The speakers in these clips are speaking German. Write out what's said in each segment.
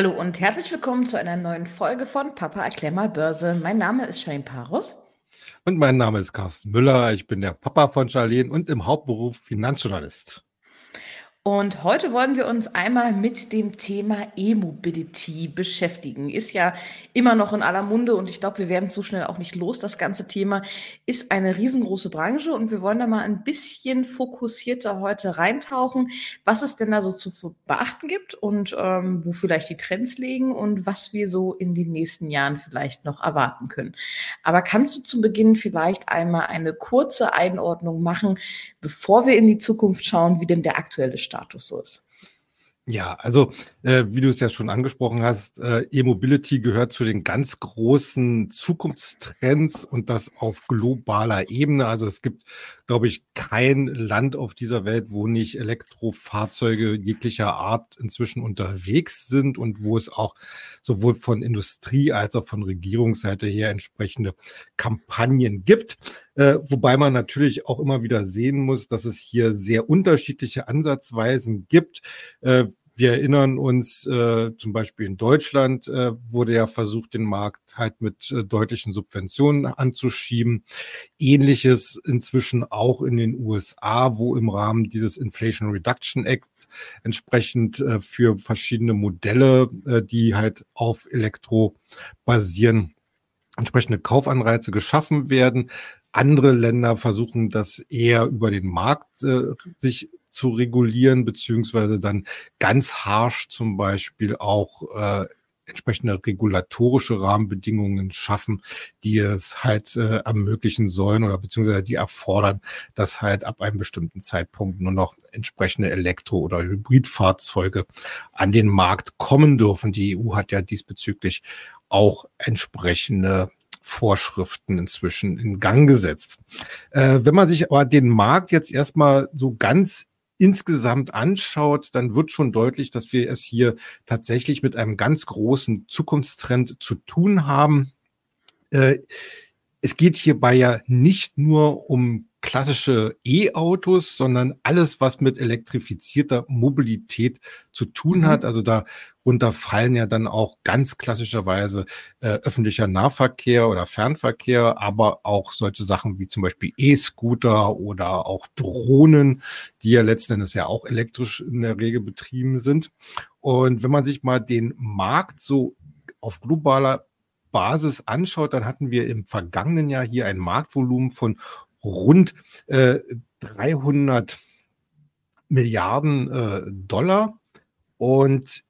Hallo und herzlich willkommen zu einer neuen Folge von Papa erklär mal Börse. Mein Name ist Shane Parus. Und mein Name ist Carsten Müller. Ich bin der Papa von Charlene und im Hauptberuf Finanzjournalist. Und heute wollen wir uns einmal mit dem Thema E-Mobility beschäftigen. Ist ja immer noch in aller Munde und ich glaube, wir werden so schnell auch nicht los. Das ganze Thema ist eine riesengroße Branche und wir wollen da mal ein bisschen fokussierter heute reintauchen, was es denn da so zu beachten gibt und ähm, wo vielleicht die Trends liegen und was wir so in den nächsten Jahren vielleicht noch erwarten können. Aber kannst du zu Beginn vielleicht einmal eine kurze Einordnung machen, bevor wir in die Zukunft schauen, wie denn der aktuelle Status so ist. Ja, also äh, wie du es ja schon angesprochen hast, äh, E-Mobility gehört zu den ganz großen Zukunftstrends und das auf globaler Ebene. Also es gibt, glaube ich, kein Land auf dieser Welt, wo nicht Elektrofahrzeuge jeglicher Art inzwischen unterwegs sind und wo es auch sowohl von Industrie als auch von Regierungsseite her entsprechende Kampagnen gibt. Äh, wobei man natürlich auch immer wieder sehen muss, dass es hier sehr unterschiedliche Ansatzweisen gibt. Äh, wir erinnern uns äh, zum Beispiel in Deutschland äh, wurde ja versucht, den Markt halt mit äh, deutlichen Subventionen anzuschieben. Ähnliches inzwischen auch in den USA, wo im Rahmen dieses Inflation Reduction Act entsprechend äh, für verschiedene Modelle, äh, die halt auf Elektro basieren, entsprechende Kaufanreize geschaffen werden. Andere Länder versuchen das eher über den Markt äh, sich zu regulieren, beziehungsweise dann ganz harsch zum Beispiel auch äh, entsprechende regulatorische Rahmenbedingungen schaffen, die es halt äh, ermöglichen sollen oder beziehungsweise die erfordern, dass halt ab einem bestimmten Zeitpunkt nur noch entsprechende Elektro- oder Hybridfahrzeuge an den Markt kommen dürfen. Die EU hat ja diesbezüglich auch entsprechende Vorschriften inzwischen in Gang gesetzt. Äh, wenn man sich aber den Markt jetzt erstmal so ganz insgesamt anschaut, dann wird schon deutlich, dass wir es hier tatsächlich mit einem ganz großen Zukunftstrend zu tun haben. Äh, es geht hierbei ja nicht nur um klassische E-Autos, sondern alles, was mit elektrifizierter Mobilität zu tun mhm. hat. Also darunter fallen ja dann auch ganz klassischerweise äh, öffentlicher Nahverkehr oder Fernverkehr, aber auch solche Sachen wie zum Beispiel E-Scooter oder auch Drohnen, die ja letzten Endes ja auch elektrisch in der Regel betrieben sind. Und wenn man sich mal den Markt so auf globaler Basis anschaut, dann hatten wir im vergangenen Jahr hier ein Marktvolumen von rund äh, 300 Milliarden äh, Dollar. Und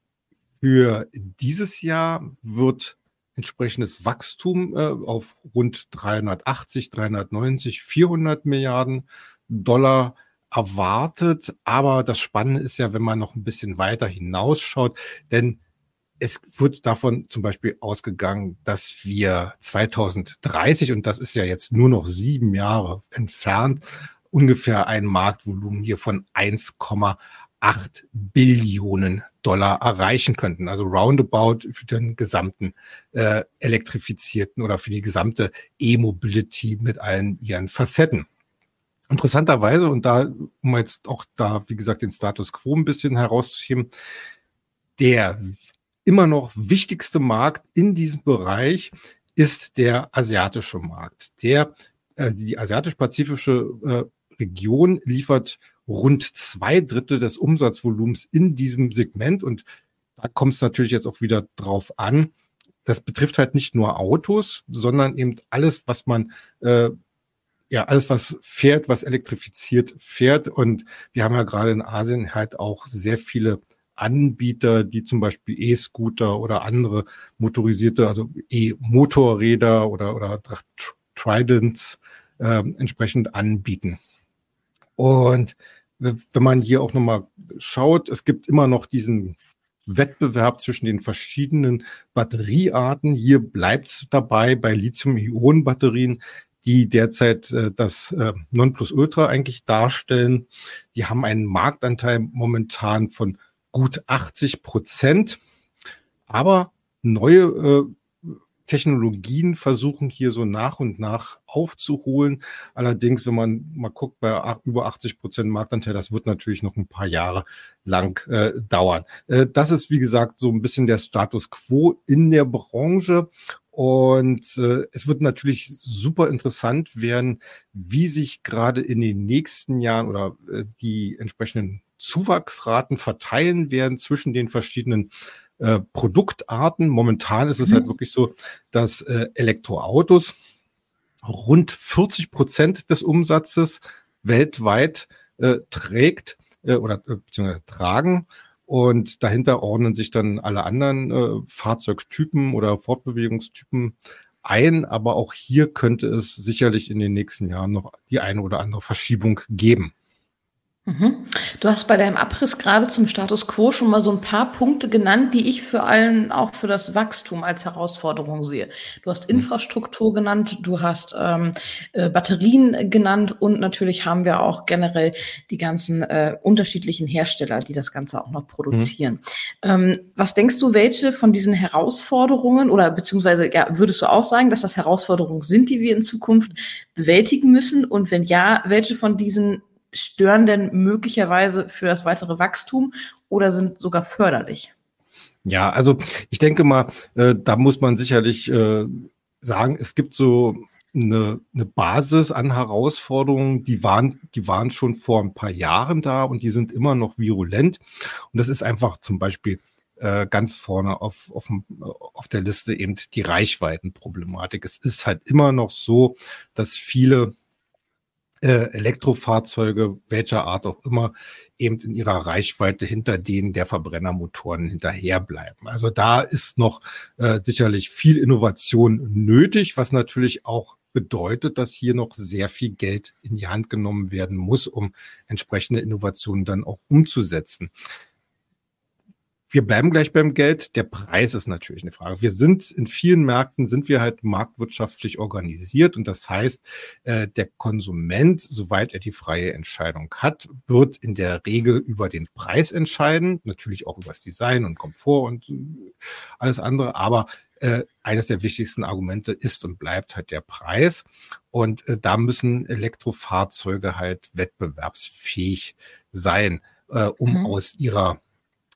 für dieses Jahr wird entsprechendes Wachstum äh, auf rund 380, 390, 400 Milliarden Dollar erwartet. Aber das Spannende ist ja, wenn man noch ein bisschen weiter hinausschaut, denn es wird davon zum Beispiel ausgegangen, dass wir 2030, und das ist ja jetzt nur noch sieben Jahre entfernt, ungefähr ein Marktvolumen hier von 1,8 Billionen Dollar erreichen könnten. Also roundabout für den gesamten äh, elektrifizierten oder für die gesamte E-Mobility mit allen ihren Facetten. Interessanterweise, und da, um jetzt auch da, wie gesagt, den Status quo ein bisschen herauszuheben, der immer noch wichtigste Markt in diesem Bereich ist der asiatische Markt. Der, äh, die asiatisch-pazifische äh, Region liefert rund zwei Drittel des Umsatzvolumens in diesem Segment und da kommt es natürlich jetzt auch wieder drauf an. Das betrifft halt nicht nur Autos, sondern eben alles, was man äh, ja, alles, was fährt, was elektrifiziert fährt. Und wir haben ja gerade in Asien halt auch sehr viele Anbieter, die zum Beispiel E-Scooter oder andere motorisierte, also E-Motorräder oder, oder Tridents äh, entsprechend anbieten. Und wenn man hier auch nochmal schaut, es gibt immer noch diesen Wettbewerb zwischen den verschiedenen Batteriearten. Hier bleibt es dabei bei Lithium-Ionen-Batterien, die derzeit äh, das äh, Nonplusultra eigentlich darstellen. Die haben einen Marktanteil momentan von gut 80 Prozent. Aber neue äh, Technologien versuchen hier so nach und nach aufzuholen. Allerdings, wenn man mal guckt, bei über 80 Prozent Marktanteil, das wird natürlich noch ein paar Jahre lang äh, dauern. Äh, das ist, wie gesagt, so ein bisschen der Status quo in der Branche. Und äh, es wird natürlich super interessant werden, wie sich gerade in den nächsten Jahren oder äh, die entsprechenden Zuwachsraten verteilen werden zwischen den verschiedenen äh, Produktarten. Momentan ist es mhm. halt wirklich so, dass äh, Elektroautos rund 40 Prozent des Umsatzes weltweit äh, trägt äh, oder äh, beziehungsweise tragen. Und dahinter ordnen sich dann alle anderen äh, Fahrzeugtypen oder Fortbewegungstypen ein. Aber auch hier könnte es sicherlich in den nächsten Jahren noch die eine oder andere Verschiebung geben. Mhm. Du hast bei deinem Abriss gerade zum Status quo schon mal so ein paar Punkte genannt, die ich für allen auch für das Wachstum als Herausforderung sehe. Du hast mhm. Infrastruktur genannt, du hast ähm, äh, Batterien genannt und natürlich haben wir auch generell die ganzen äh, unterschiedlichen Hersteller, die das Ganze auch noch produzieren. Mhm. Ähm, was denkst du, welche von diesen Herausforderungen oder beziehungsweise ja, würdest du auch sagen, dass das Herausforderungen sind, die wir in Zukunft bewältigen müssen? Und wenn ja, welche von diesen stören denn möglicherweise für das weitere Wachstum oder sind sogar förderlich? Ja, also ich denke mal, äh, da muss man sicherlich äh, sagen, es gibt so eine, eine Basis an Herausforderungen, die waren, die waren schon vor ein paar Jahren da und die sind immer noch virulent. Und das ist einfach zum Beispiel äh, ganz vorne auf, auf, auf der Liste eben die Reichweitenproblematik. Es ist halt immer noch so, dass viele Elektrofahrzeuge, welcher Art auch immer, eben in ihrer Reichweite hinter denen der Verbrennermotoren hinterherbleiben. Also da ist noch äh, sicherlich viel Innovation nötig, was natürlich auch bedeutet, dass hier noch sehr viel Geld in die Hand genommen werden muss, um entsprechende Innovationen dann auch umzusetzen wir bleiben gleich beim Geld. Der Preis ist natürlich eine Frage. Wir sind in vielen Märkten sind wir halt marktwirtschaftlich organisiert und das heißt, äh, der Konsument, soweit er die freie Entscheidung hat, wird in der Regel über den Preis entscheiden, natürlich auch über das Design und Komfort und äh, alles andere, aber äh, eines der wichtigsten Argumente ist und bleibt halt der Preis. Und äh, da müssen Elektrofahrzeuge halt wettbewerbsfähig sein, äh, um mhm. aus ihrer,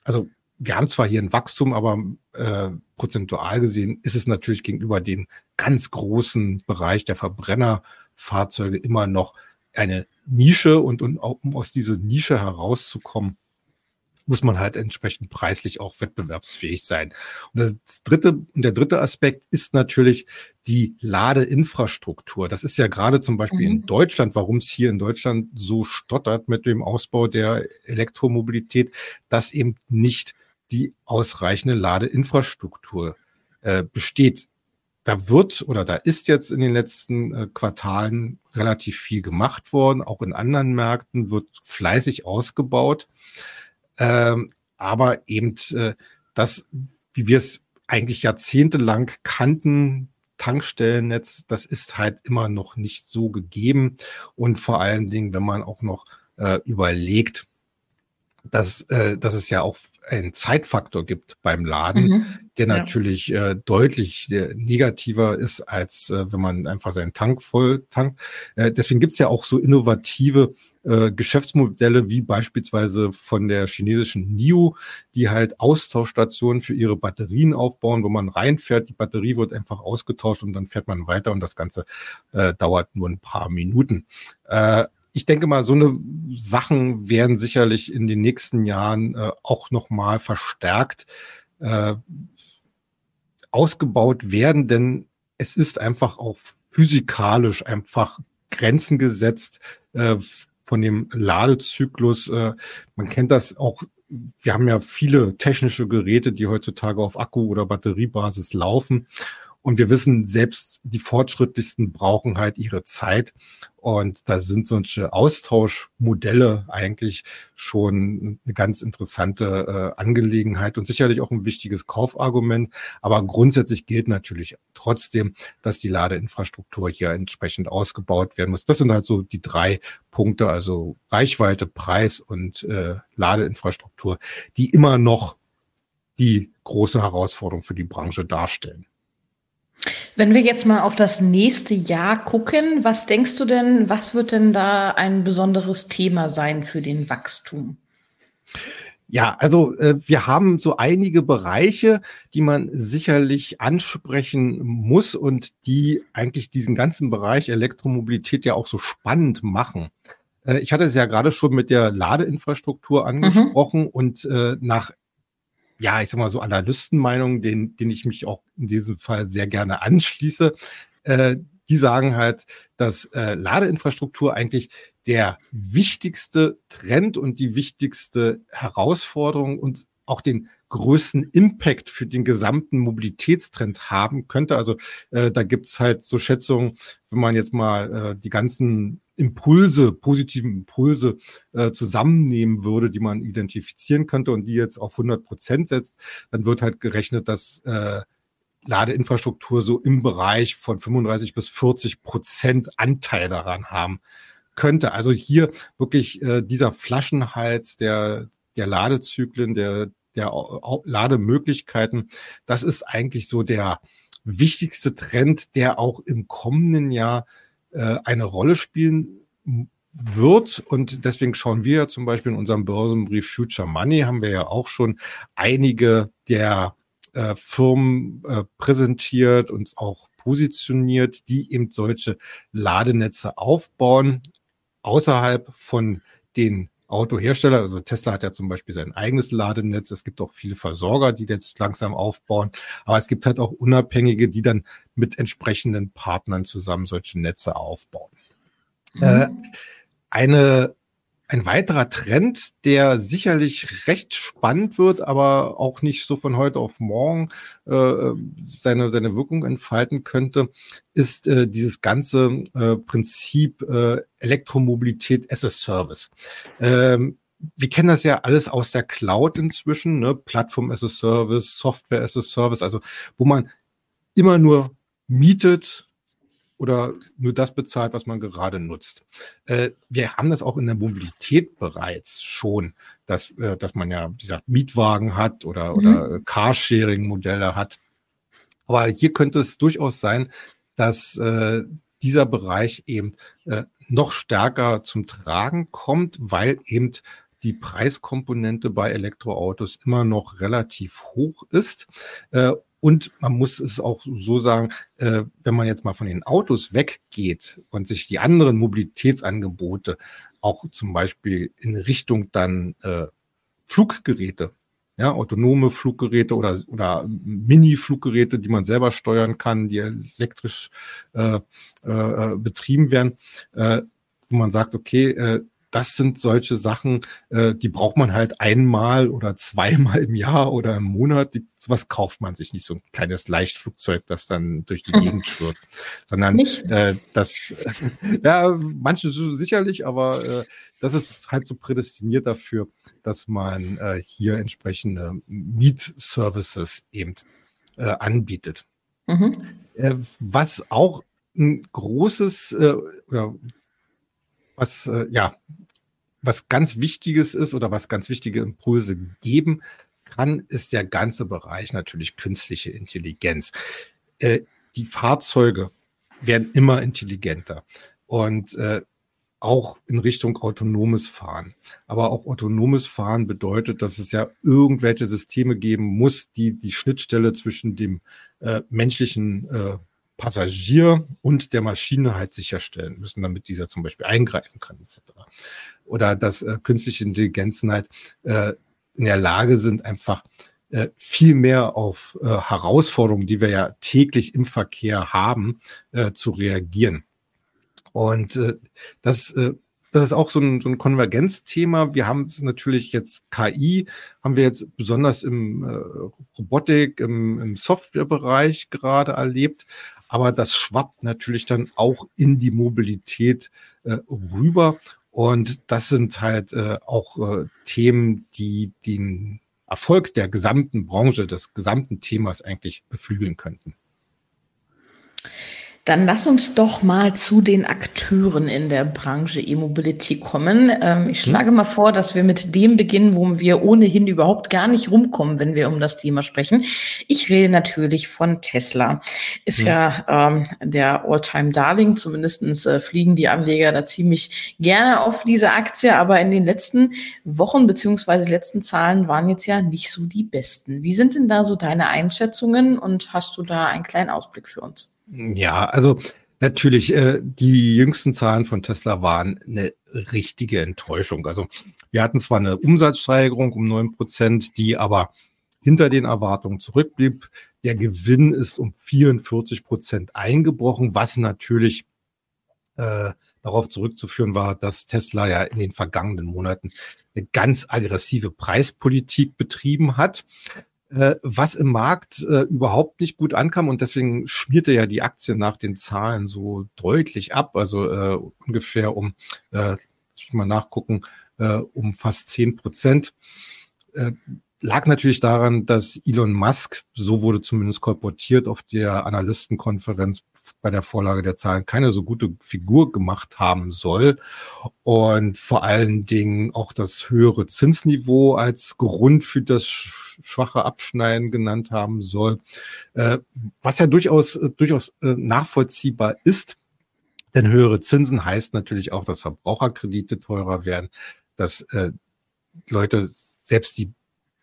also wir haben zwar hier ein Wachstum, aber äh, prozentual gesehen ist es natürlich gegenüber dem ganz großen Bereich der Verbrennerfahrzeuge immer noch eine Nische und, und um aus dieser Nische herauszukommen, muss man halt entsprechend preislich auch wettbewerbsfähig sein. Und das dritte, und der dritte Aspekt ist natürlich die Ladeinfrastruktur. Das ist ja gerade zum Beispiel mhm. in Deutschland, warum es hier in Deutschland so stottert mit dem Ausbau der Elektromobilität, dass eben nicht die ausreichende Ladeinfrastruktur äh, besteht. Da wird oder da ist jetzt in den letzten äh, Quartalen relativ viel gemacht worden. Auch in anderen Märkten wird fleißig ausgebaut. Ähm, aber eben äh, das, wie wir es eigentlich jahrzehntelang kannten, Tankstellennetz, das ist halt immer noch nicht so gegeben. Und vor allen Dingen, wenn man auch noch äh, überlegt, dass, äh, dass es ja auch einen Zeitfaktor gibt beim Laden, mhm. der natürlich ja. äh, deutlich äh, negativer ist, als äh, wenn man einfach seinen Tank voll tankt. Äh, deswegen gibt's ja auch so innovative äh, Geschäftsmodelle wie beispielsweise von der chinesischen NIO, die halt Austauschstationen für ihre Batterien aufbauen, wo man reinfährt, die Batterie wird einfach ausgetauscht und dann fährt man weiter und das Ganze äh, dauert nur ein paar Minuten. Äh, ich denke mal, so eine Sachen werden sicherlich in den nächsten Jahren äh, auch nochmal verstärkt äh, ausgebaut werden, denn es ist einfach auch physikalisch einfach Grenzen gesetzt äh, von dem Ladezyklus. Äh, man kennt das auch wir haben ja viele technische Geräte, die heutzutage auf Akku- oder Batteriebasis laufen. Und wir wissen, selbst die Fortschrittlichsten brauchen halt ihre Zeit. Und da sind solche Austauschmodelle eigentlich schon eine ganz interessante äh, Angelegenheit und sicherlich auch ein wichtiges Kaufargument. Aber grundsätzlich gilt natürlich trotzdem, dass die Ladeinfrastruktur hier entsprechend ausgebaut werden muss. Das sind halt so die drei Punkte, also Reichweite, Preis und äh, Ladeinfrastruktur, die immer noch die große Herausforderung für die Branche darstellen. Wenn wir jetzt mal auf das nächste Jahr gucken, was denkst du denn, was wird denn da ein besonderes Thema sein für den Wachstum? Ja, also äh, wir haben so einige Bereiche, die man sicherlich ansprechen muss und die eigentlich diesen ganzen Bereich Elektromobilität ja auch so spannend machen. Äh, ich hatte es ja gerade schon mit der Ladeinfrastruktur mhm. angesprochen mhm. und äh, nach ja, ich sag mal so Analystenmeinungen, denen, denen ich mich auch in diesem Fall sehr gerne anschließe, äh, die sagen halt, dass äh, Ladeinfrastruktur eigentlich der wichtigste Trend und die wichtigste Herausforderung und auch den größten Impact für den gesamten Mobilitätstrend haben könnte. Also äh, da gibt's halt so Schätzungen, wenn man jetzt mal äh, die ganzen Impulse, positiven Impulse äh, zusammennehmen würde, die man identifizieren könnte und die jetzt auf 100 Prozent setzt, dann wird halt gerechnet, dass äh, Ladeinfrastruktur so im Bereich von 35 bis 40 Prozent Anteil daran haben könnte. Also hier wirklich äh, dieser Flaschenhals der, der Ladezyklen, der, der Lademöglichkeiten, das ist eigentlich so der wichtigste Trend, der auch im kommenden Jahr äh, eine Rolle spielen wird. Und deswegen schauen wir zum Beispiel in unserem Börsenbrief Future Money, haben wir ja auch schon einige der äh, Firmen äh, präsentiert und auch positioniert, die eben solche Ladenetze aufbauen, außerhalb von den Autohersteller, also Tesla hat ja zum Beispiel sein eigenes Ladenetz. Es gibt auch viele Versorger, die jetzt langsam aufbauen. Aber es gibt halt auch Unabhängige, die dann mit entsprechenden Partnern zusammen solche Netze aufbauen. Mhm. Äh, eine ein weiterer Trend, der sicherlich recht spannend wird, aber auch nicht so von heute auf morgen äh, seine, seine Wirkung entfalten könnte, ist äh, dieses ganze äh, Prinzip äh, Elektromobilität as a Service. Ähm, wir kennen das ja alles aus der Cloud inzwischen, ne? Plattform as a Service, Software as a Service, also wo man immer nur mietet, oder nur das bezahlt, was man gerade nutzt. Äh, wir haben das auch in der Mobilität bereits schon, dass, äh, dass man ja, wie gesagt, Mietwagen hat oder, mhm. oder Carsharing-Modelle hat. Aber hier könnte es durchaus sein, dass äh, dieser Bereich eben äh, noch stärker zum Tragen kommt, weil eben die Preiskomponente bei Elektroautos immer noch relativ hoch ist. Äh, und man muss es auch so sagen, äh, wenn man jetzt mal von den Autos weggeht und sich die anderen Mobilitätsangebote auch zum Beispiel in Richtung dann äh, Fluggeräte, ja, autonome Fluggeräte oder, oder Mini-Fluggeräte, die man selber steuern kann, die elektrisch äh, äh, betrieben werden, äh, wo man sagt, okay, äh, das sind solche Sachen, äh, die braucht man halt einmal oder zweimal im Jahr oder im Monat. Die, sowas kauft man sich nicht, so ein kleines Leichtflugzeug, das dann durch die Gegend schwirrt, sondern äh, das, ja, manche sicherlich, aber äh, das ist halt so prädestiniert dafür, dass man äh, hier entsprechende Mietservices eben äh, anbietet. Mhm. Äh, was auch ein großes äh, oder was äh, ja was ganz Wichtiges ist oder was ganz wichtige Impulse geben kann, ist der ganze Bereich natürlich künstliche Intelligenz. Äh, die Fahrzeuge werden immer intelligenter und äh, auch in Richtung autonomes Fahren. Aber auch autonomes Fahren bedeutet, dass es ja irgendwelche Systeme geben muss, die die Schnittstelle zwischen dem äh, menschlichen äh, Passagier und der Maschine halt sicherstellen müssen, damit dieser zum Beispiel eingreifen kann, etc. Oder dass äh, künstliche Intelligenzen halt äh, in der Lage sind, einfach äh, viel mehr auf äh, Herausforderungen, die wir ja täglich im Verkehr haben, äh, zu reagieren. Und äh, das äh, das ist auch so ein, so ein Konvergenzthema. Wir haben natürlich jetzt KI, haben wir jetzt besonders im äh, Robotik, im, im Softwarebereich gerade erlebt. Aber das schwappt natürlich dann auch in die Mobilität äh, rüber. Und das sind halt äh, auch äh, Themen, die den Erfolg der gesamten Branche, des gesamten Themas eigentlich beflügeln könnten. Dann lass uns doch mal zu den Akteuren in der Branche E-Mobility kommen. Ähm, ich hm? schlage mal vor, dass wir mit dem beginnen, wo wir ohnehin überhaupt gar nicht rumkommen, wenn wir um das Thema sprechen. Ich rede natürlich von Tesla. Ist ja, ja ähm, der All-Time-Darling. Zumindestens äh, fliegen die Anleger da ziemlich gerne auf diese Aktie. Aber in den letzten Wochen beziehungsweise letzten Zahlen waren jetzt ja nicht so die besten. Wie sind denn da so deine Einschätzungen und hast du da einen kleinen Ausblick für uns? Ja, also natürlich, äh, die jüngsten Zahlen von Tesla waren eine richtige Enttäuschung. Also wir hatten zwar eine Umsatzsteigerung um neun Prozent, die aber hinter den Erwartungen zurückblieb. Der Gewinn ist um 44 Prozent eingebrochen, was natürlich äh, darauf zurückzuführen war, dass Tesla ja in den vergangenen Monaten eine ganz aggressive Preispolitik betrieben hat äh, was im Markt äh, überhaupt nicht gut ankam und deswegen schmierte ja die Aktie nach den Zahlen so deutlich ab, also äh, ungefähr um, äh, mal nachgucken, äh, um fast zehn Prozent. Äh, lag natürlich daran, dass Elon Musk, so wurde zumindest kolportiert auf der Analystenkonferenz bei der Vorlage der Zahlen, keine so gute Figur gemacht haben soll. Und vor allen Dingen auch das höhere Zinsniveau als Grund für das schwache Abschneiden genannt haben soll, äh, was ja durchaus, durchaus äh, nachvollziehbar ist. Denn höhere Zinsen heißt natürlich auch, dass Verbraucherkredite teurer werden, dass äh, Leute selbst die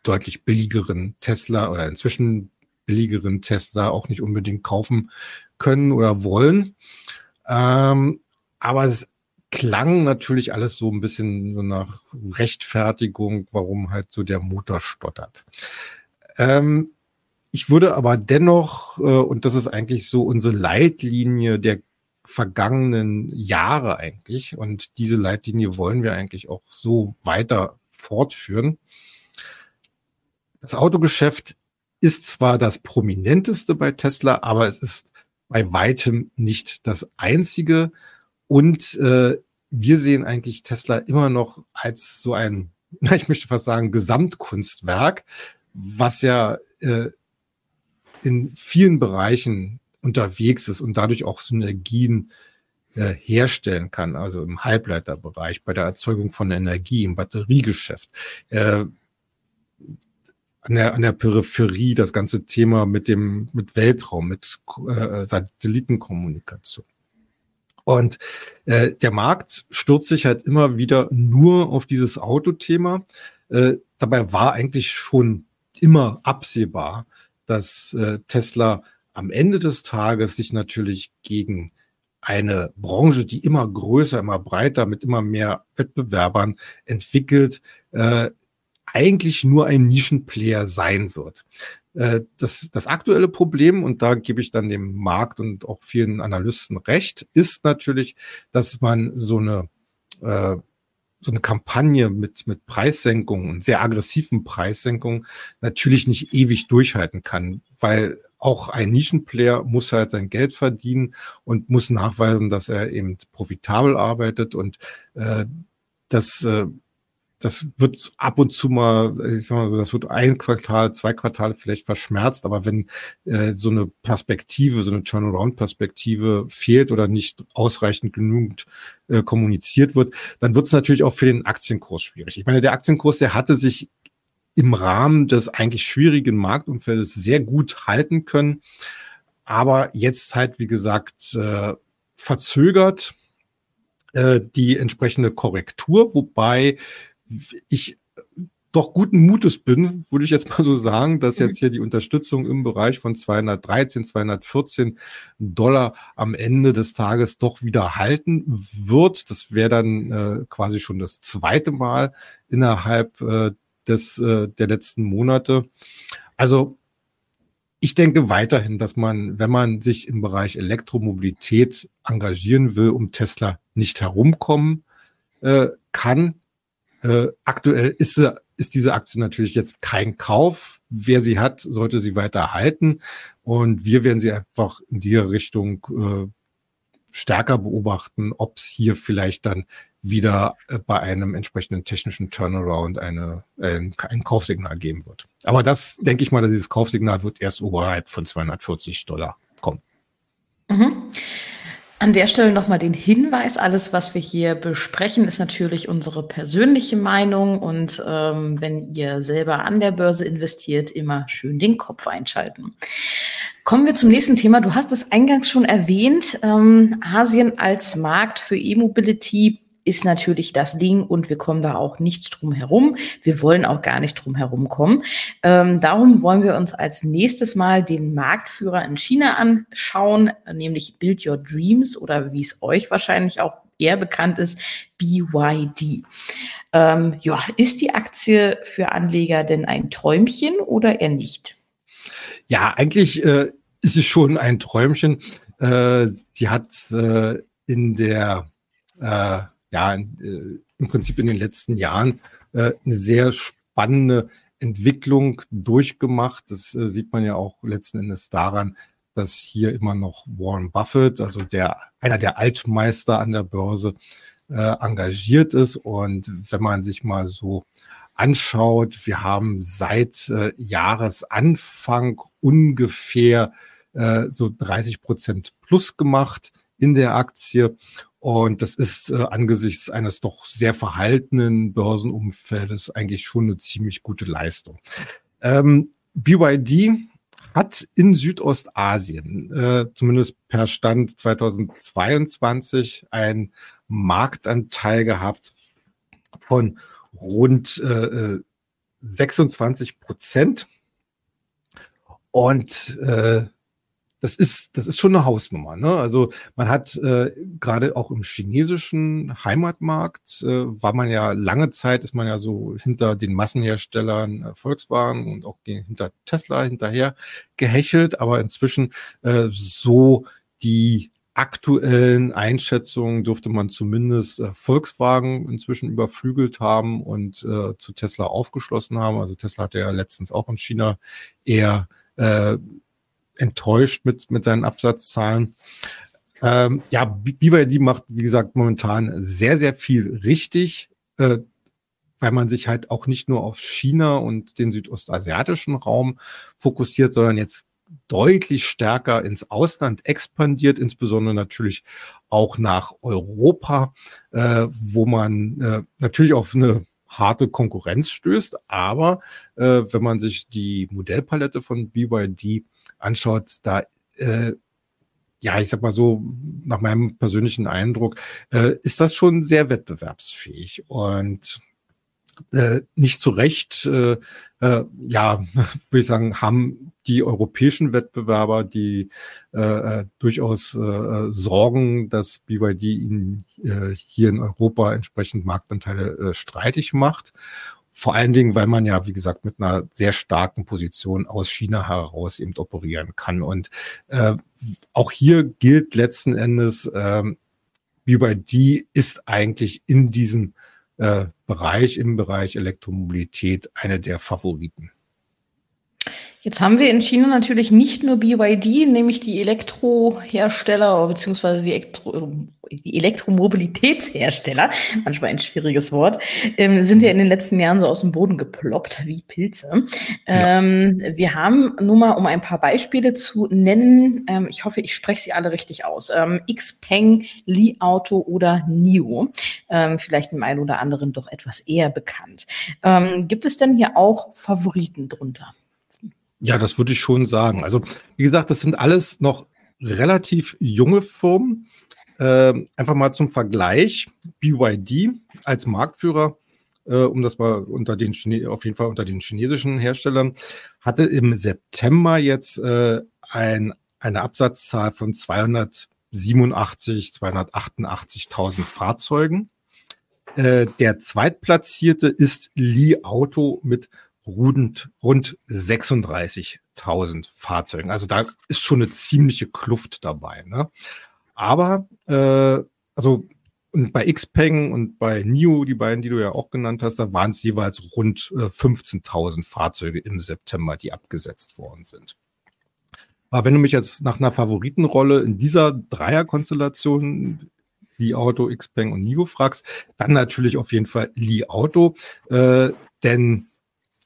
deutlich billigeren Tesla oder inzwischen billigeren Tesla auch nicht unbedingt kaufen können oder wollen. Ähm, aber es klang natürlich alles so ein bisschen so nach Rechtfertigung, warum halt so der Motor stottert. Ähm, ich würde aber dennoch, äh, und das ist eigentlich so unsere Leitlinie der vergangenen Jahre eigentlich, und diese Leitlinie wollen wir eigentlich auch so weiter fortführen, das Autogeschäft ist zwar das prominenteste bei Tesla, aber es ist bei weitem nicht das einzige. Und äh, wir sehen eigentlich Tesla immer noch als so ein, ich möchte fast sagen, Gesamtkunstwerk, was ja äh, in vielen Bereichen unterwegs ist und dadurch auch Synergien äh, herstellen kann, also im Halbleiterbereich, bei der Erzeugung von Energie, im Batteriegeschäft. Äh, an der, an der Peripherie das ganze Thema mit dem, mit Weltraum, mit äh, Satellitenkommunikation. Und äh, der Markt stürzt sich halt immer wieder nur auf dieses Autothema. Äh, dabei war eigentlich schon immer absehbar, dass äh, Tesla am Ende des Tages sich natürlich gegen eine Branche, die immer größer, immer breiter, mit immer mehr Wettbewerbern entwickelt, äh, eigentlich nur ein Nischenplayer sein wird. Äh, das, das aktuelle Problem, und da gebe ich dann dem Markt und auch vielen Analysten recht, ist natürlich, dass man so eine äh, so eine Kampagne mit, mit Preissenkungen und sehr aggressiven Preissenkungen natürlich nicht ewig durchhalten kann, weil auch ein Nischenplayer muss halt sein Geld verdienen und muss nachweisen, dass er eben profitabel arbeitet und äh, das äh, das wird ab und zu mal, ich sag mal, das wird ein Quartal, zwei Quartale vielleicht verschmerzt, aber wenn äh, so eine Perspektive, so eine Turnaround-Perspektive fehlt oder nicht ausreichend genügend äh, kommuniziert wird, dann wird es natürlich auch für den Aktienkurs schwierig. Ich meine, der Aktienkurs, der hatte sich im Rahmen des eigentlich schwierigen Marktumfeldes sehr gut halten können, aber jetzt halt, wie gesagt, äh, verzögert äh, die entsprechende Korrektur, wobei ich doch guten Mutes bin, würde ich jetzt mal so sagen, dass jetzt hier die Unterstützung im Bereich von 213, 214 Dollar am Ende des Tages doch wieder halten wird. Das wäre dann äh, quasi schon das zweite Mal innerhalb äh, des, äh, der letzten Monate. Also ich denke weiterhin, dass man, wenn man sich im Bereich Elektromobilität engagieren will, um Tesla nicht herumkommen äh, kann. Äh, aktuell ist, sie, ist diese Aktie natürlich jetzt kein Kauf. Wer sie hat, sollte sie weiter halten. Und wir werden sie einfach in die Richtung äh, stärker beobachten, ob es hier vielleicht dann wieder äh, bei einem entsprechenden technischen Turnaround eine, ein, ein Kaufsignal geben wird. Aber das denke ich mal, dass dieses Kaufsignal wird erst oberhalb von 240 Dollar kommen. Mhm. An der Stelle nochmal den Hinweis, alles, was wir hier besprechen, ist natürlich unsere persönliche Meinung und ähm, wenn ihr selber an der Börse investiert, immer schön den Kopf einschalten. Kommen wir zum nächsten Thema. Du hast es eingangs schon erwähnt, ähm, Asien als Markt für E-Mobility ist natürlich das Ding und wir kommen da auch nicht drum herum. Wir wollen auch gar nicht drum herum kommen. Ähm, darum wollen wir uns als nächstes mal den Marktführer in China anschauen, nämlich Build Your Dreams oder wie es euch wahrscheinlich auch eher bekannt ist, BYD. Ähm, ja, ist die Aktie für Anleger denn ein Träumchen oder eher nicht? Ja, eigentlich äh, ist es schon ein Träumchen. Äh, sie hat äh, in der äh, ja, äh, im Prinzip in den letzten Jahren äh, eine sehr spannende Entwicklung durchgemacht. Das äh, sieht man ja auch letzten Endes daran, dass hier immer noch Warren Buffett, also der einer der Altmeister an der Börse, engagiert ist. Und wenn man sich mal so anschaut, wir haben seit äh, Jahresanfang ungefähr äh, so 30 Prozent plus gemacht in der Aktie. Und das ist äh, angesichts eines doch sehr verhaltenen Börsenumfeldes eigentlich schon eine ziemlich gute Leistung. Ähm, BYD hat in Südostasien, äh, zumindest per Stand 2022, einen Marktanteil gehabt von rund äh, 26 äh, Prozent. Und äh, das ist, das ist schon eine Hausnummer. Ne? Also man hat äh, gerade auch im chinesischen Heimatmarkt, äh, war man ja lange Zeit, ist man ja so hinter den Massenherstellern äh, Volkswagen und auch hinter Tesla hinterher gehechelt, aber inzwischen äh, so die aktuellen Einschätzungen dürfte man zumindest äh, Volkswagen inzwischen überflügelt haben und äh, zu Tesla aufgeschlossen haben. Also Tesla hatte ja letztens auch in China eher äh, enttäuscht mit, mit seinen Absatzzahlen. Ähm, ja, BYD macht, wie gesagt, momentan sehr, sehr viel richtig, äh, weil man sich halt auch nicht nur auf China und den südostasiatischen Raum fokussiert, sondern jetzt deutlich stärker ins Ausland expandiert, insbesondere natürlich auch nach Europa, äh, wo man äh, natürlich auf eine harte Konkurrenz stößt. Aber äh, wenn man sich die Modellpalette von BYD anschaut, da äh, ja, ich sag mal so, nach meinem persönlichen Eindruck, äh, ist das schon sehr wettbewerbsfähig und äh, nicht zu Recht, äh, äh, ja, würde ich sagen, haben die europäischen Wettbewerber, die äh, äh durchaus äh, sorgen, dass BYD ihnen äh, hier in Europa entsprechend Marktanteile äh, streitig macht. Vor allen Dingen, weil man ja, wie gesagt, mit einer sehr starken Position aus China heraus eben operieren kann. Und äh, auch hier gilt letzten Endes, äh, BYD ist eigentlich in diesem äh, Bereich, im Bereich Elektromobilität, eine der Favoriten. Jetzt haben wir in China natürlich nicht nur BYD, nämlich die Elektrohersteller bzw. Die, Elektro, die Elektromobilitätshersteller, manchmal ein schwieriges Wort, ähm, sind ja in den letzten Jahren so aus dem Boden geploppt wie Pilze. Ähm, ja. Wir haben nur mal, um ein paar Beispiele zu nennen, ähm, ich hoffe, ich spreche sie alle richtig aus, ähm, Xpeng, Li Auto oder NIO, ähm, vielleicht dem einen oder anderen doch etwas eher bekannt. Ähm, gibt es denn hier auch Favoriten drunter? Ja, das würde ich schon sagen. Also, wie gesagt, das sind alles noch relativ junge Firmen. Äh, einfach mal zum Vergleich. BYD als Marktführer, äh, um das mal unter den Chine auf jeden Fall unter den chinesischen Herstellern, hatte im September jetzt äh, ein, eine Absatzzahl von 287, 288.000 Fahrzeugen. Äh, der zweitplatzierte ist Li Auto mit rund, rund 36.000 Fahrzeugen. Also da ist schon eine ziemliche Kluft dabei. Ne? Aber äh, also und bei Xpeng und bei NIO, die beiden, die du ja auch genannt hast, da waren es jeweils rund äh, 15.000 Fahrzeuge im September, die abgesetzt worden sind. Aber wenn du mich jetzt nach einer Favoritenrolle in dieser Dreierkonstellation Li Auto, Xpeng und NIO fragst, dann natürlich auf jeden Fall Li Auto, äh, denn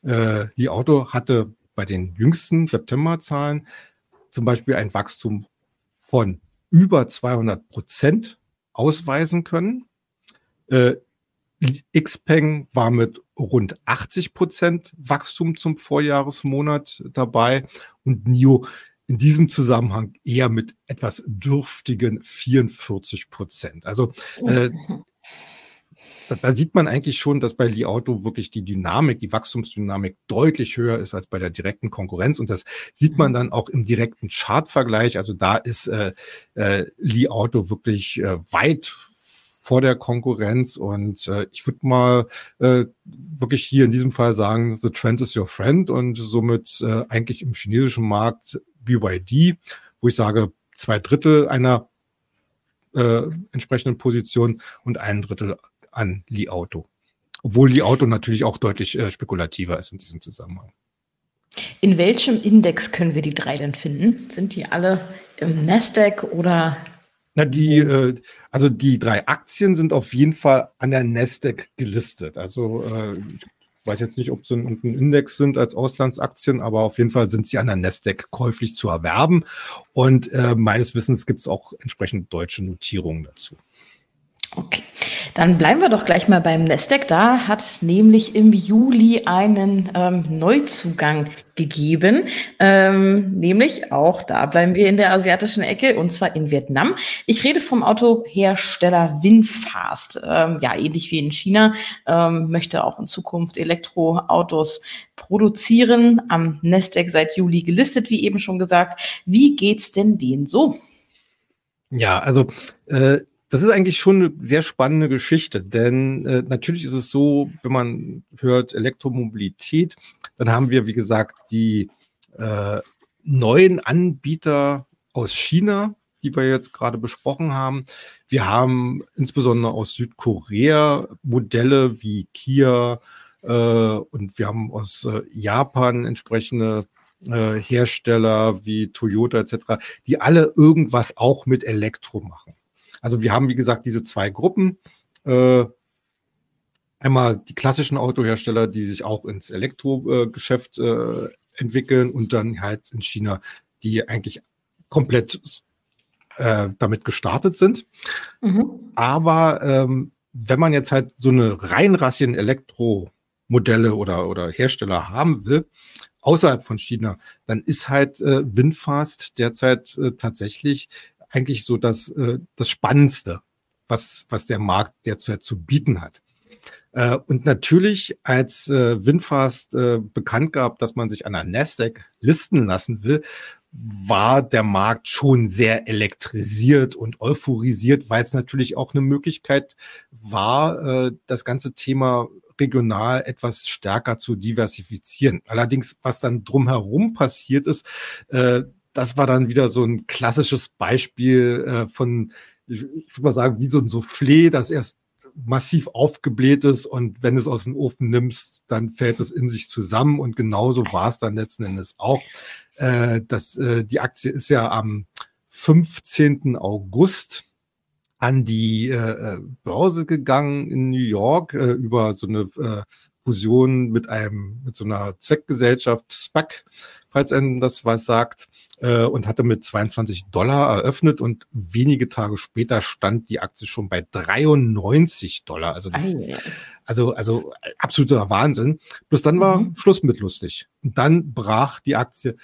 äh, die Auto hatte bei den jüngsten Septemberzahlen zum Beispiel ein Wachstum von über 200 Prozent ausweisen können. Äh, Xpeng war mit rund 80 Prozent Wachstum zum Vorjahresmonat dabei und NIO in diesem Zusammenhang eher mit etwas dürftigen 44 Prozent. Also äh, da, da, sieht man eigentlich schon, dass bei Li Auto wirklich die Dynamik, die Wachstumsdynamik deutlich höher ist als bei der direkten Konkurrenz. Und das sieht man dann auch im direkten Chartvergleich. Also da ist äh, äh, Li Auto wirklich äh, weit vor der Konkurrenz. Und äh, ich würde mal äh, wirklich hier in diesem Fall sagen, the trend is your friend und somit äh, eigentlich im chinesischen Markt BYD, wo ich sage, zwei Drittel einer äh, entsprechenden Position und ein Drittel an Li Auto. Obwohl Li Auto natürlich auch deutlich äh, spekulativer ist in diesem Zusammenhang. In welchem Index können wir die drei denn finden? Sind die alle im Nasdaq oder na, die, äh, also die drei Aktien sind auf jeden Fall an der Nasdaq gelistet. Also äh, ich weiß jetzt nicht, ob sie ein, ein Index sind als Auslandsaktien, aber auf jeden Fall sind sie an der Nasdaq käuflich zu erwerben. Und äh, meines Wissens gibt es auch entsprechend deutsche Notierungen dazu. Okay. Dann bleiben wir doch gleich mal beim Nasdaq. Da hat es nämlich im Juli einen ähm, Neuzugang gegeben. Ähm, nämlich auch da bleiben wir in der asiatischen Ecke und zwar in Vietnam. Ich rede vom Autohersteller Winfast. Ähm, ja, ähnlich wie in China ähm, möchte auch in Zukunft Elektroautos produzieren. Am Nasdaq seit Juli gelistet, wie eben schon gesagt. Wie geht's denn denen so? Ja, also äh, das ist eigentlich schon eine sehr spannende Geschichte, denn äh, natürlich ist es so, wenn man hört Elektromobilität, dann haben wir, wie gesagt, die äh, neuen Anbieter aus China, die wir jetzt gerade besprochen haben. Wir haben insbesondere aus Südkorea Modelle wie Kia äh, und wir haben aus äh, Japan entsprechende äh, Hersteller wie Toyota etc., die alle irgendwas auch mit Elektro machen. Also wir haben, wie gesagt, diese zwei Gruppen. Äh, einmal die klassischen Autohersteller, die sich auch ins Elektrogeschäft äh, entwickeln und dann halt in China, die eigentlich komplett äh, damit gestartet sind. Mhm. Aber ähm, wenn man jetzt halt so eine reinrassigen Elektromodelle oder, oder Hersteller haben will, außerhalb von China, dann ist halt äh, Winfast derzeit äh, tatsächlich eigentlich so das, äh, das Spannendste, was, was der Markt derzeit zu bieten hat. Äh, und natürlich, als äh, Winfast äh, bekannt gab, dass man sich an der Nasdaq listen lassen will, war der Markt schon sehr elektrisiert und euphorisiert, weil es natürlich auch eine Möglichkeit war, äh, das ganze Thema regional etwas stärker zu diversifizieren. Allerdings, was dann drumherum passiert ist, äh, das war dann wieder so ein klassisches Beispiel äh, von, ich, ich würde mal sagen, wie so ein Soufflé, das erst massiv aufgebläht ist und wenn es aus dem Ofen nimmst, dann fällt es in sich zusammen und genauso war es dann letzten Endes auch. Äh, das, äh, die Aktie ist ja am 15. August an die äh, äh, Börse gegangen in New York äh, über so eine äh, Fusion mit einem mit so einer Zweckgesellschaft SPAC, falls einem das was sagt äh, und hatte mit 22 Dollar eröffnet und wenige Tage später stand die Aktie schon bei 93 Dollar. Also, das ist, also, also absoluter Wahnsinn. Bloß dann war mhm. Schluss mit lustig. Und dann brach die Aktie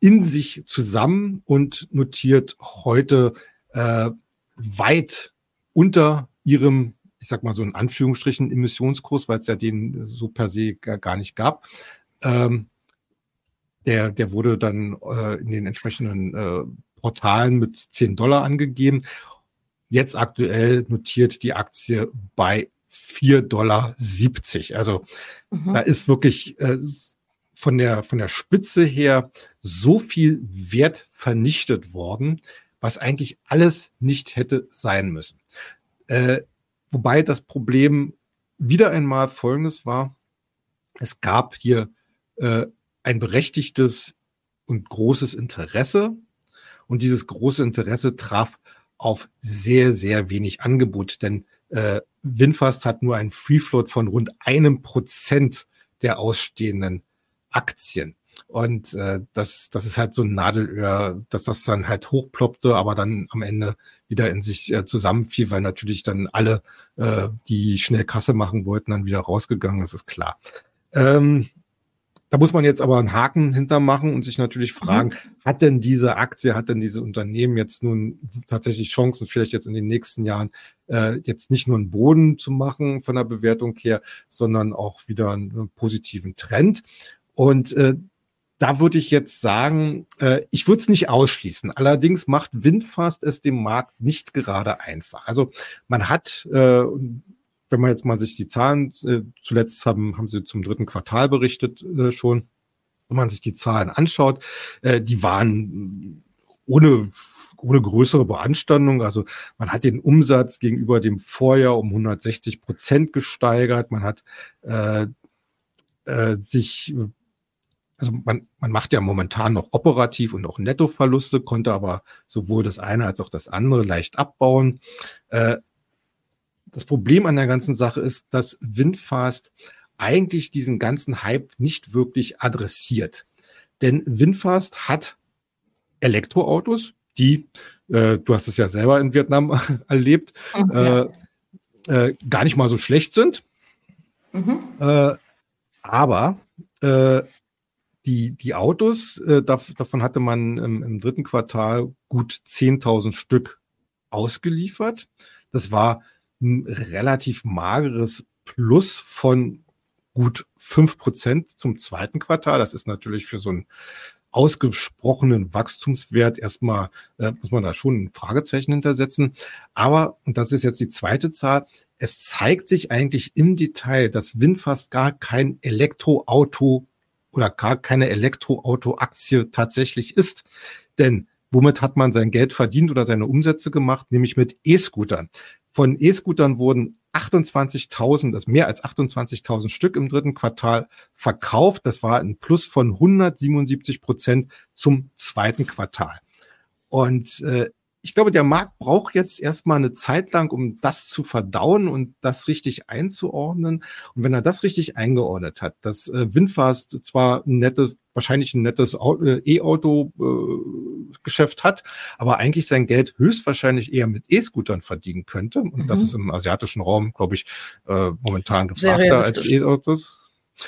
in sich zusammen und notiert heute äh, weit unter ihrem ich sag mal so in Anführungsstrichen Emissionskurs, weil es ja den so per se gar nicht gab. Ähm, der, der wurde dann äh, in den entsprechenden äh, Portalen mit 10 Dollar angegeben. Jetzt aktuell notiert die Aktie bei 4,70 Dollar. Also mhm. da ist wirklich äh, von, der, von der Spitze her so viel Wert vernichtet worden, was eigentlich alles nicht hätte sein müssen. Äh, wobei das Problem wieder einmal folgendes war. Es gab hier äh, ein berechtigtes und großes Interesse. Und dieses große Interesse traf auf sehr, sehr wenig Angebot, denn äh, Winfast hat nur einen Free Float von rund einem Prozent der ausstehenden Aktien. Und äh, das, das ist halt so ein Nadelöhr, dass das dann halt hochploppte, aber dann am Ende wieder in sich äh, zusammenfiel, weil natürlich dann alle, äh, die schnell Kasse machen wollten, dann wieder rausgegangen ist, ist klar. Ähm, da muss man jetzt aber einen Haken hintermachen und sich natürlich mhm. fragen, mhm. hat denn diese Aktie, hat denn diese Unternehmen jetzt nun tatsächlich Chancen, vielleicht jetzt in den nächsten Jahren äh, jetzt nicht nur einen Boden zu machen von der Bewertung her, sondern auch wieder einen positiven Trend. Und äh, da würde ich jetzt sagen, äh, ich würde es nicht ausschließen. Allerdings macht Windfast es dem Markt nicht gerade einfach. Also man hat, äh, wenn man jetzt mal sich die Zahlen äh, zuletzt haben, haben sie zum dritten Quartal berichtet äh, schon. Wenn man sich die Zahlen anschaut, äh, die waren ohne ohne größere Beanstandung. Also man hat den Umsatz gegenüber dem Vorjahr um 160 Prozent gesteigert. Man hat äh, äh, sich also man, man macht ja momentan noch operativ und auch Nettoverluste, konnte aber sowohl das eine als auch das andere leicht abbauen. Äh, das Problem an der ganzen Sache ist, dass Windfast eigentlich diesen ganzen Hype nicht wirklich adressiert. Denn Windfast hat Elektroautos, die, äh, du hast es ja selber in Vietnam erlebt, mhm, äh, äh, gar nicht mal so schlecht sind. Mhm. Äh, aber äh, die, die Autos, äh, davon hatte man im, im dritten Quartal gut 10.000 Stück ausgeliefert. Das war ein relativ mageres Plus von gut fünf Prozent zum zweiten Quartal. Das ist natürlich für so einen ausgesprochenen Wachstumswert erstmal, äh, muss man da schon ein Fragezeichen hintersetzen. Aber, und das ist jetzt die zweite Zahl, es zeigt sich eigentlich im Detail, dass Winfast gar kein Elektroauto oder gar keine Elektroauto-Aktie tatsächlich ist. Denn womit hat man sein Geld verdient oder seine Umsätze gemacht? Nämlich mit E-Scootern. Von E-Scootern wurden 28.000, also mehr als 28.000 Stück im dritten Quartal verkauft. Das war ein Plus von 177 Prozent zum zweiten Quartal. Und äh, ich glaube, der Markt braucht jetzt erstmal eine Zeit lang, um das zu verdauen und das richtig einzuordnen. Und wenn er das richtig eingeordnet hat, dass äh, Windfast zwar ein nettes, wahrscheinlich ein nettes äh, E-Auto-Geschäft äh, hat, aber eigentlich sein Geld höchstwahrscheinlich eher mit E-Scootern verdienen könnte. Und mhm. das ist im asiatischen Raum, glaube ich, äh, momentan gefragter als E-Autos.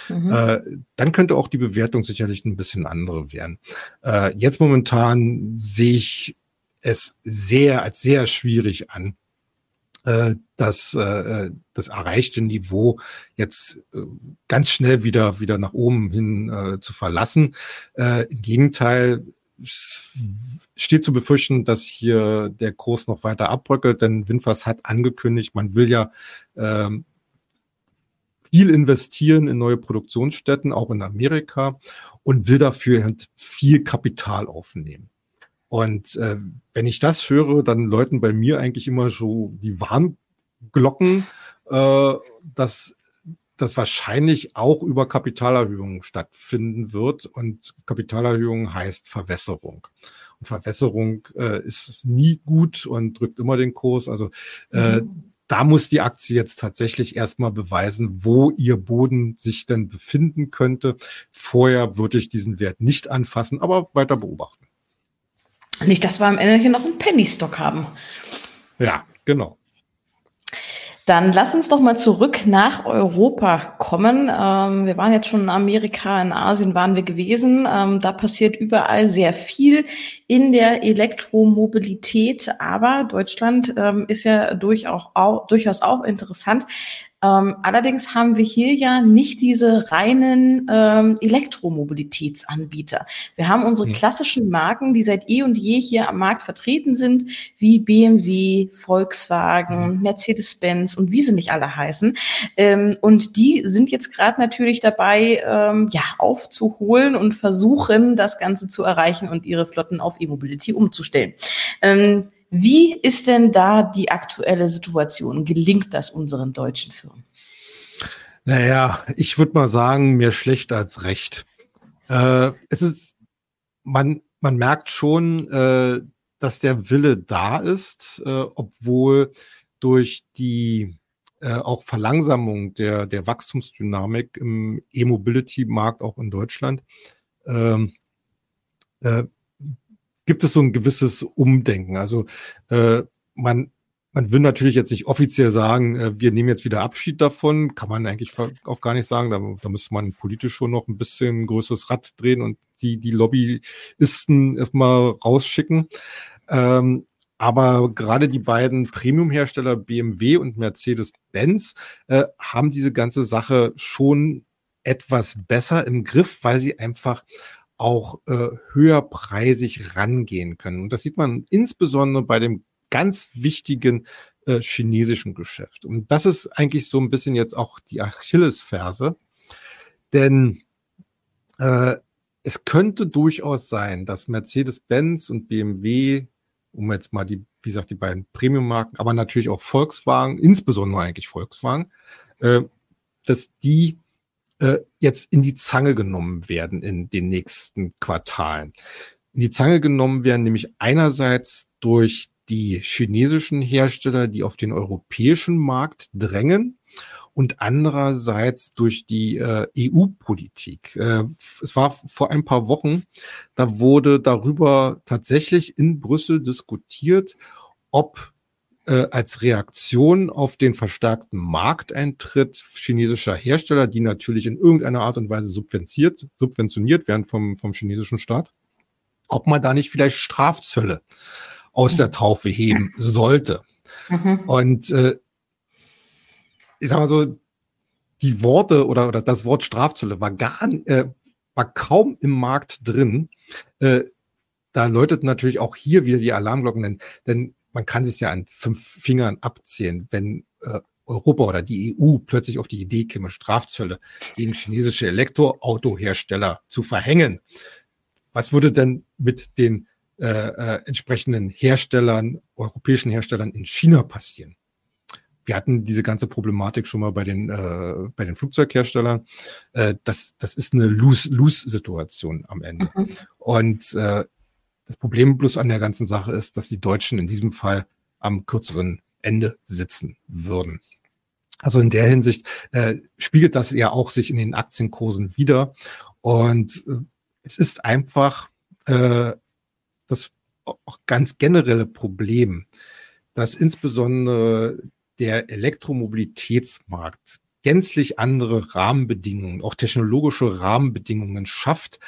Mhm. Äh, dann könnte auch die Bewertung sicherlich ein bisschen andere werden. Äh, jetzt momentan sehe ich es sehr als sehr schwierig an, das, äh, das erreichte Niveau jetzt äh, ganz schnell wieder, wieder nach oben hin äh, zu verlassen. Äh, Im Gegenteil, steht zu befürchten, dass hier der Kurs noch weiter abbröckelt, denn Winfas hat angekündigt, man will ja ähm, viel investieren in neue Produktionsstätten, auch in Amerika, und will dafür halt viel Kapital aufnehmen. Und äh, wenn ich das höre, dann läuten bei mir eigentlich immer so die Warnglocken, äh, dass das wahrscheinlich auch über Kapitalerhöhungen stattfinden wird. Und Kapitalerhöhung heißt Verwässerung. Und Verwässerung äh, ist nie gut und drückt immer den Kurs. Also äh, mhm. da muss die Aktie jetzt tatsächlich erstmal beweisen, wo ihr Boden sich denn befinden könnte. Vorher würde ich diesen Wert nicht anfassen, aber weiter beobachten. Nicht, dass wir am Ende hier noch einen Penny-Stock haben. Ja, genau. Dann lass uns doch mal zurück nach Europa kommen. Ähm, wir waren jetzt schon in Amerika, in Asien waren wir gewesen. Ähm, da passiert überall sehr viel in der Elektromobilität. Aber Deutschland ähm, ist ja durchaus auch, durchaus auch interessant. Ähm, allerdings haben wir hier ja nicht diese reinen ähm, Elektromobilitätsanbieter. Wir haben unsere klassischen Marken, die seit eh und je hier am Markt vertreten sind, wie BMW, Volkswagen, mhm. Mercedes-Benz und wie sie nicht alle heißen. Ähm, und die sind jetzt gerade natürlich dabei, ähm, ja, aufzuholen und versuchen, das Ganze zu erreichen und ihre Flotten auf E-Mobility umzustellen. Ähm, wie ist denn da die aktuelle Situation? Gelingt das unseren deutschen Firmen? Naja, ich würde mal sagen, mehr schlecht als recht. Äh, es ist, man, man merkt schon, äh, dass der Wille da ist, äh, obwohl durch die äh, auch Verlangsamung der, der Wachstumsdynamik im E-Mobility-Markt auch in Deutschland ähm, äh, gibt es so ein gewisses Umdenken. Also äh, man man will natürlich jetzt nicht offiziell sagen, äh, wir nehmen jetzt wieder Abschied davon. Kann man eigentlich auch gar nicht sagen. Da, da müsste man politisch schon noch ein bisschen größeres Rad drehen und die, die Lobbyisten erstmal rausschicken. Ähm, aber gerade die beiden Premium-Hersteller BMW und Mercedes-Benz äh, haben diese ganze Sache schon etwas besser im Griff, weil sie einfach auch äh, höherpreisig rangehen können. Und das sieht man insbesondere bei dem ganz wichtigen äh, chinesischen Geschäft. Und das ist eigentlich so ein bisschen jetzt auch die Achillesferse, denn äh, es könnte durchaus sein, dass Mercedes-Benz und BMW, um jetzt mal die, wie gesagt, die beiden Premium-Marken, aber natürlich auch Volkswagen, insbesondere eigentlich Volkswagen, äh, dass die äh, jetzt in die Zange genommen werden in den nächsten Quartalen. In die Zange genommen werden nämlich einerseits durch die chinesischen Hersteller, die auf den europäischen Markt drängen und andererseits durch die äh, EU-Politik. Äh, es war vor ein paar Wochen, da wurde darüber tatsächlich in Brüssel diskutiert, ob äh, als Reaktion auf den verstärkten Markteintritt chinesischer Hersteller, die natürlich in irgendeiner Art und Weise subventioniert, subventioniert werden vom, vom chinesischen Staat, ob man da nicht vielleicht Strafzölle aus der Taufe heben sollte. Mhm. Und äh, ich sag mal so, die Worte oder, oder das Wort Strafzölle war gar äh, war kaum im Markt drin. Äh, da läutet natürlich auch hier wieder die Alarmglocken, denn, denn man kann sich ja an fünf Fingern abzählen, wenn äh, Europa oder die EU plötzlich auf die Idee käme, Strafzölle gegen chinesische Elektroautohersteller zu verhängen. Was würde denn mit den äh, äh, entsprechenden Herstellern, europäischen Herstellern in China passieren. Wir hatten diese ganze Problematik schon mal bei den, äh, bei den Flugzeugherstellern. Äh, das, das ist eine Lose-Lose-Situation am Ende. Mhm. Und äh, das Problem bloß an der ganzen Sache ist, dass die Deutschen in diesem Fall am kürzeren Ende sitzen würden. Also in der Hinsicht äh, spiegelt das ja auch sich in den Aktienkursen wieder. Und äh, es ist einfach äh, das auch ganz generelle Problem, dass insbesondere der Elektromobilitätsmarkt gänzlich andere Rahmenbedingungen, auch technologische Rahmenbedingungen schafft,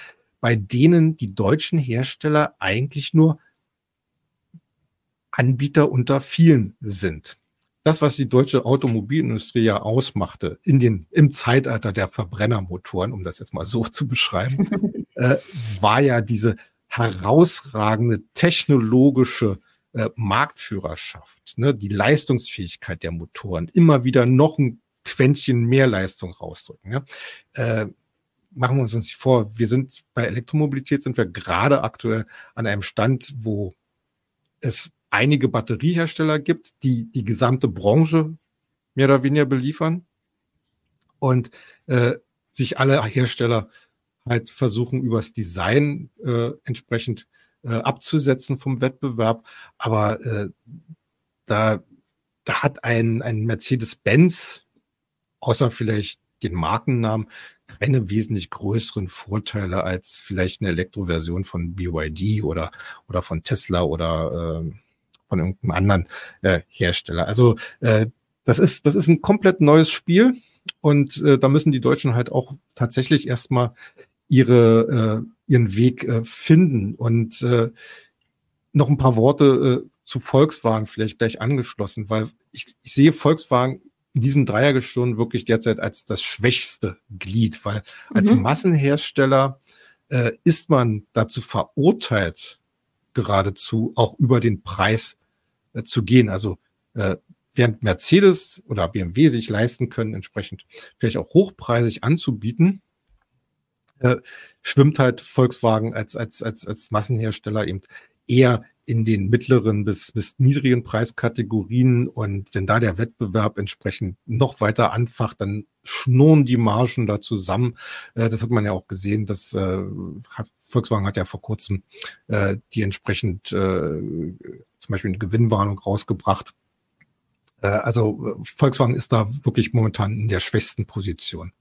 bei denen die deutschen Hersteller eigentlich nur Anbieter unter vielen sind. Das, was die deutsche Automobilindustrie ja ausmachte in den, im Zeitalter der Verbrennermotoren, um das jetzt mal so zu beschreiben, äh, war ja diese herausragende technologische äh, Marktführerschaft, ne, die Leistungsfähigkeit der Motoren, immer wieder noch ein Quäntchen mehr Leistung rausdrücken. Ja. Äh, machen wir uns nicht vor, wir sind bei Elektromobilität sind wir gerade aktuell an einem Stand, wo es einige Batteriehersteller gibt, die die gesamte Branche mehr oder weniger beliefern und äh, sich alle Hersteller halt versuchen, übers Design äh, entsprechend äh, abzusetzen vom Wettbewerb. Aber äh, da, da hat ein, ein Mercedes-Benz, außer vielleicht den Markennamen, keine wesentlich größeren Vorteile als vielleicht eine Elektroversion von BYD oder, oder von Tesla oder äh, von irgendeinem anderen äh, Hersteller. Also äh, das ist, das ist ein komplett neues Spiel. Und äh, da müssen die Deutschen halt auch tatsächlich erstmal ihre, äh, ihren Weg äh, finden. Und äh, noch ein paar Worte äh, zu Volkswagen vielleicht gleich angeschlossen, weil ich, ich sehe Volkswagen in diesem Dreiergestirn wirklich derzeit als das schwächste Glied, weil mhm. als Massenhersteller äh, ist man dazu verurteilt, geradezu auch über den Preis äh, zu gehen. Also äh, während Mercedes oder BMW sich leisten können, entsprechend vielleicht auch hochpreisig anzubieten, äh, schwimmt halt Volkswagen als, als, als, als Massenhersteller eben eher in den mittleren bis, bis niedrigen Preiskategorien. Und wenn da der Wettbewerb entsprechend noch weiter anfacht, dann schnurren die Margen da zusammen. Äh, das hat man ja auch gesehen. Das äh, hat, Volkswagen hat ja vor kurzem äh, die entsprechend äh, zum Beispiel eine Gewinnwarnung rausgebracht. Äh, also Volkswagen ist da wirklich momentan in der schwächsten Position.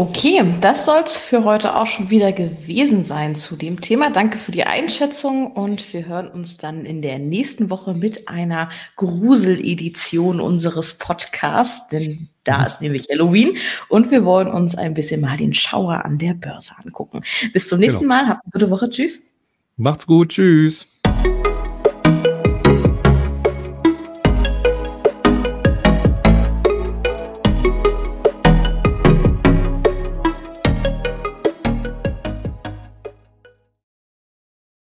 Okay, das soll es für heute auch schon wieder gewesen sein zu dem Thema. Danke für die Einschätzung und wir hören uns dann in der nächsten Woche mit einer Gruseledition unseres Podcasts, denn da ist nämlich Halloween und wir wollen uns ein bisschen mal den Schauer an der Börse angucken. Bis zum nächsten genau. Mal, habt eine gute Woche, tschüss. Macht's gut, tschüss.